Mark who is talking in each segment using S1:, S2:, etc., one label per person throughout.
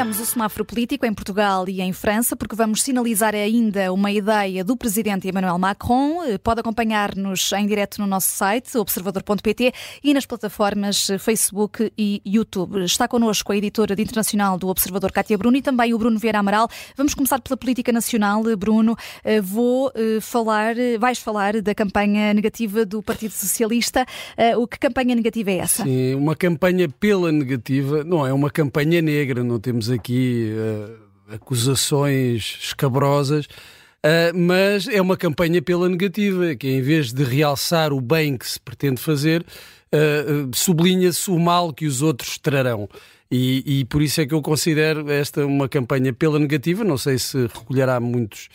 S1: Ampliamos o semáforo político em Portugal e em França, porque vamos sinalizar ainda uma ideia do presidente Emmanuel Macron. Pode acompanhar-nos em direto no nosso site, observador.pt, e nas plataformas Facebook e YouTube. Está connosco a editora de internacional do Observador, Cátia Bruno, e também o Bruno Vieira Amaral. Vamos começar pela política nacional. Bruno, eh, vou eh, falar, vais falar da campanha negativa do Partido Socialista. Eh, o que campanha negativa é essa?
S2: Sim, uma campanha pela negativa, não é uma campanha negra, não temos aqui uh, acusações escabrosas, uh, mas é uma campanha pela negativa, que em vez de realçar o bem que se pretende fazer, uh, sublinha-se o mal que os outros trarão. E, e, por isso é que eu considero esta uma campanha pela negativa. Não sei se recolherá muitos,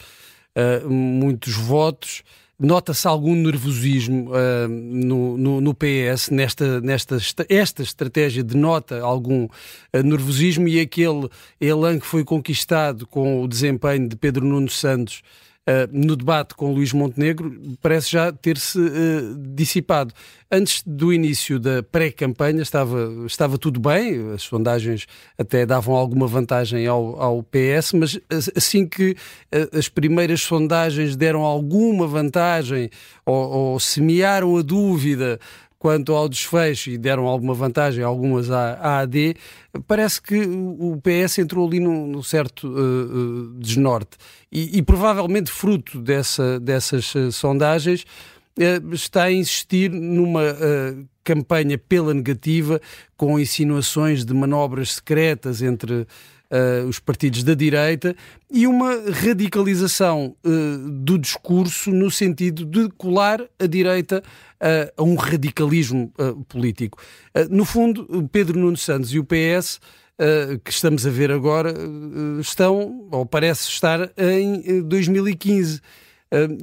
S2: muitos votos nota-se algum nervosismo uh, no, no, no, PS nesta, nesta esta estratégia denota algum uh, nervosismo? E aquele elan que foi conquistado com o desempenho de Pedro Nuno Santos uh, no debate com Luís Montenegro parece já ter-se uh, dissipado. Antes do início da pré-campanha estava, estava tudo bem, as sondagens até davam alguma vantagem ao, ao PS, mas assim que uh, as primeiras sondagens deram alguma vantagem ou, ou semearam a dúvida quanto ao desfecho e deram alguma vantagem, algumas à, AD, parece que o PS entrou ali num, num certo uh, desnorte. E, e, provavelmente fruto dessa, dessas uh, sondagens uh, está a insistir numa campanha pela negativa, com insinuações de manobras secretas entre uh, os partidos da direita e uma radicalização uh, do discurso no sentido de colar a direita uh, a um radicalismo político. no fundo, Pedro Nuno Santos e o PS que estamos a ver agora estão, ou parece estar, em 2015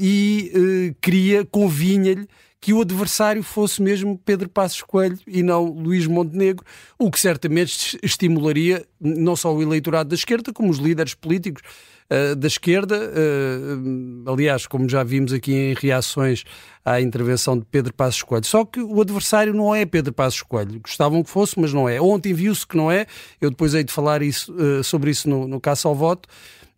S2: e queria, convinha-lhe que o adversário fosse mesmo Pedro Passos Coelho e não Luís Montenegro, o que certamente estimularia não só o eleitorado da esquerda, como os líderes políticos uh, da esquerda. Uh, aliás, como já vimos aqui em reações à intervenção de Pedro Passos Coelho. Só que o adversário não é Pedro Passos Coelho. Gostavam que fosse, mas não é. Ontem viu-se que não é. Eu depois hei de falar isso, uh, sobre isso no, no Caça ao Voto.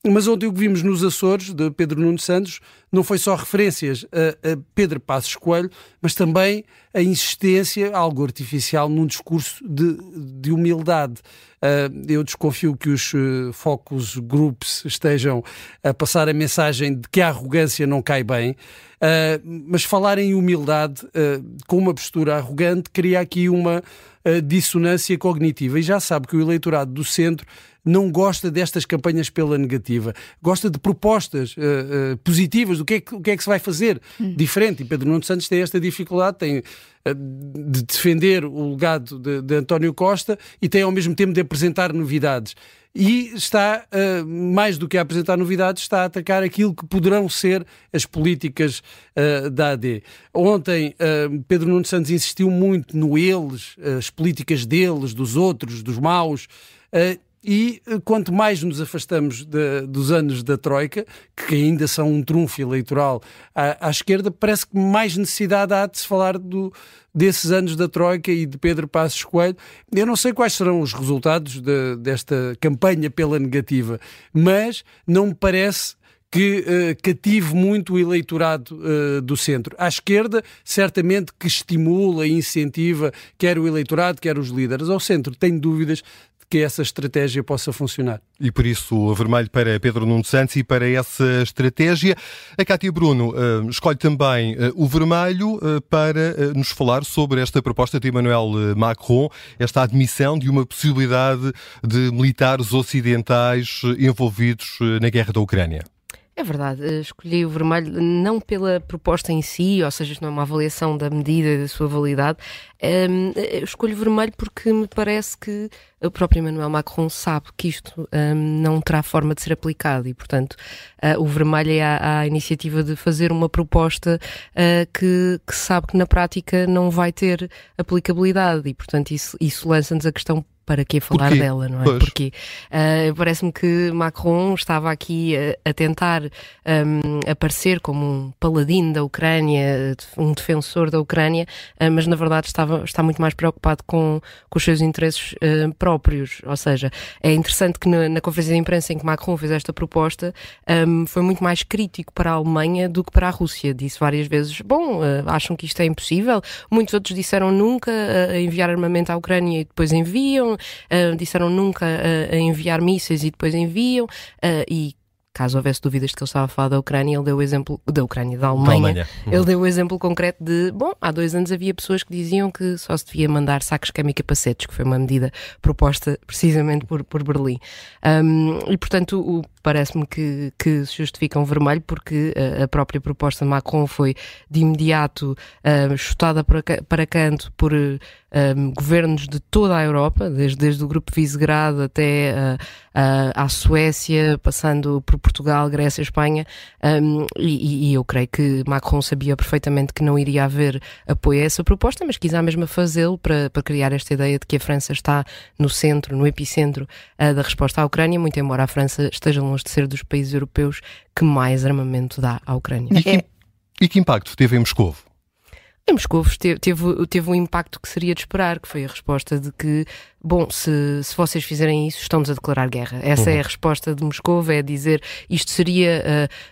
S2: Mas ontem o que vimos nos Açores, de Pedro Nuno Santos, não foi só referências a, a, Pedro Passos Coelho, mas também a insistência, algo artificial, num discurso de, de humildade. Uh, eu desconfio que os uh, focus groups estejam a passar a mensagem de que a arrogância não cai bem, uh, mas falar em humildade com uma postura arrogante cria aqui uma dissonância cognitiva. E já sabe que o eleitorado do centro não gosta destas campanhas pela negativa, gosta de propostas positivas, do que, é que, o que é que se vai fazer hum. diferente. E Pedro Nuno Santos tem esta dificuldade, tem uh, de defender o legado de, de, António Costa e tem ao mesmo tempo de apresentar novidades. E está, mais do que a apresentar novidades, está a atacar aquilo que poderão ser as políticas da AD. Ontem, Pedro Nuno Santos insistiu muito no eles, as políticas deles, dos outros, dos maus. E eh, quanto mais nos afastamos de, dos anos da Troika, que ainda são um trunfo eleitoral à, à, esquerda, parece que mais necessidade há de se falar do, desses anos da Troika e de Pedro Passos Coelho. Eu não sei quais serão os resultados de, desta campanha pela negativa, mas não me parece que uh, cative muito o eleitorado uh, do centro. À esquerda, certamente que estimula e incentiva quer o eleitorado, quer os líderes. Ao centro, tenho dúvidas que essa estratégia possa funcionar.
S3: E por isso o vermelho para Pedro Nuno Santos e para essa estratégia. A Cátia Bruno uh, escolhe também uh, o vermelho uh, para nos falar sobre esta proposta de Emmanuel Macron, esta admissão de uma possibilidade de militares ocidentais envolvidos na guerra da Ucrânia.
S4: É verdade, eh, escolhi o vermelho não pela proposta em si, ou seja, não é uma avaliação da medida e da sua validade. Um, ehm, escolho o vermelho porque me parece que o próprio Emmanuel Macron sabe que isto um, não terá forma de ser aplicado e, portanto, uh, o vermelho é a, a, iniciativa de fazer uma proposta uh, que, que, sabe que na prática não vai ter aplicabilidade e, portanto, isso, isso lança-nos a questão para que falar
S3: Porquê?
S4: dela, não é?
S3: Pois.
S4: Porque uh, parece-me que Macron estava aqui a, a tentar um, aparecer como um paladino da Ucrânia, um defensor da Ucrânia, uh, mas na verdade estava, está muito mais preocupado com, com os seus interesses uh, próprios. Ou seja, é interessante que na, na, conferência de imprensa em que Macron fez esta proposta um, foi muito mais crítico para a Alemanha do que para a Rússia. Disse várias vezes: bom, acham que isto é impossível. Muitos outros disseram nunca enviar armamento à Ucrânia e depois enviam uh, disseram nunca uh, enviar mísseis e depois enviam, uh, e caso houvesse dúvidas de que ele estava a falar da Ucrânia, ele deu o exemplo da Ucrânia, da Alemanha. Da Alemanha. Ele deu o exemplo concreto de, bom, há dois anos havia pessoas que diziam que só se devia mandar sacos de cama e capacetes, que foi uma medida proposta precisamente por, por Berlim. Um, e, portanto, parece-me que, que se justifica um vermelho, porque a própria proposta de Macron foi de imediato chutada para, para canto por um, governos de toda a Europa, desde, desde o Grupo Visegrado até uh, uh, à Suécia, passando por Portugal, Grécia, Espanha, um, e, e, eu creio que Macron sabia perfeitamente que não iria haver apoio a essa proposta, mas quis à mesma fazê-lo para, para criar esta ideia de que a França está no centro, no epicentro uh, da resposta à Ucrânia, muito embora a França esteja longe de ser dos países europeus que mais armamento dá à Ucrânia.
S3: E que, é... e que impacto teve em Moscou?
S4: Em Moscou teve, teve, teve um impacto que seria de esperar, que foi a resposta de que bom, se, se vocês fizerem isso, estão-nos a declarar guerra. Essa uhum. é a resposta de Moscou, é dizer isto seria,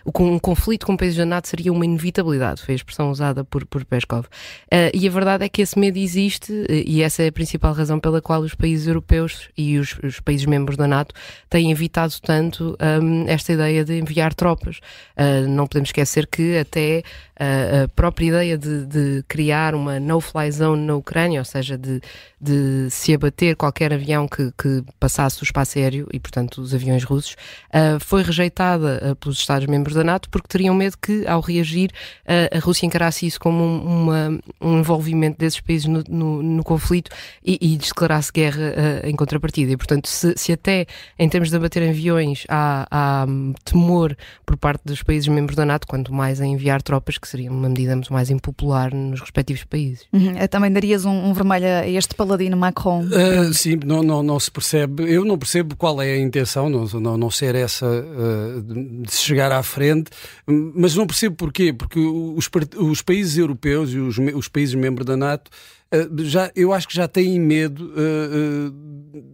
S4: uh, um conflito com o país da NATO seria uma inevitabilidade, foi a expressão usada por, por Peskov. Uh, e a verdade é que esse medo existe uh, e essa é a principal razão pela qual os países europeus e os, os países membros da NATO têm evitado tanto um, esta ideia de enviar tropas. Uh, não podemos esquecer que até a própria ideia de, de criar uma no-fly zone na Ucrânia, ou seja, de, de se abater qualquer avião que, que, passasse o espaço aéreo e, portanto, os aviões russos, uh, foi rejeitada uh, pelos Estados-membros da NATO porque teriam medo que, ao reagir, uh, a Rússia encarasse isso como um, uma, um envolvimento desses países no, no, no conflito e, e, declarasse guerra em contrapartida. E, portanto, se, se, até em termos de abater aviões há, há um, temor por parte dos países membros da NATO, quanto mais a enviar tropas, que seria uma medida muito mais impopular nos respectivos países.
S1: Uhum. Também darias um, um vermelho a este paladino Macron?
S2: Sim, não, não, não se percebe. Eu não percebo qual é a intenção, não, não, não ser essa uh, de chegar à frente, mas não percebo porquê. Porque os, os países europeus e os, os países membros da NATO uh, já, eu acho que já têm medo uh,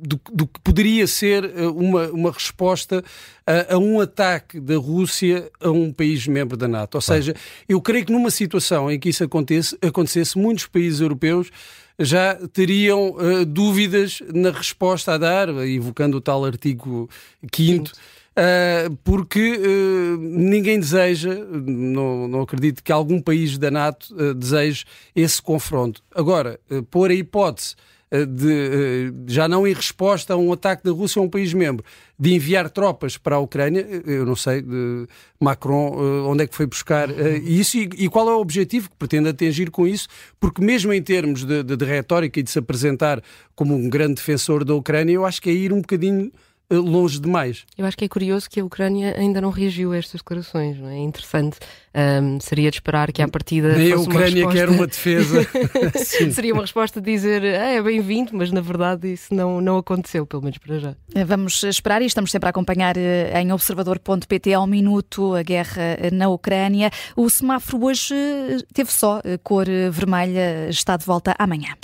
S2: do, do, que poderia ser uma, uma resposta a, a, um ataque da Rússia a um país membro da NATO. Ou seja, eu creio que numa situação em que isso acontece, acontecesse, muitos países europeus já teriam uh, dúvidas na resposta a dar, invocando o tal artigo 5 Uh, porque uh, ninguém deseja, não, não acredito que algum país da NATO uh, deseje esse confronto. Agora, pôr a hipótese eh, de, eh, já não em resposta a um ataque da Rússia a um país membro, de enviar tropas para a Ucrânia, eh, eu não sei, Macron, onde é que foi buscar isso e, e, qual é o objetivo que pretende atingir com isso, porque mesmo em termos de, de, de retórica e de se apresentar como um grande defensor da Ucrânia, eu acho que é ir um bocadinho longe demais.
S4: Eu acho que é curioso que a Ucrânia ainda não reagiu a estas declarações, não é? é interessante. Um, seria de esperar que à partida.
S2: Nem
S4: a
S2: Ucrânia resposta... quer uma defesa.
S4: seria uma resposta de dizer ah, é bem-vindo, mas na verdade isso não, não aconteceu, pelo menos para já.
S1: Eh, vamos esperar e estamos sempre a acompanhar eh, em observador.pt ao minuto a guerra eh, na Ucrânia. O semáforo hoje teve só cor vermelha, está de volta amanhã.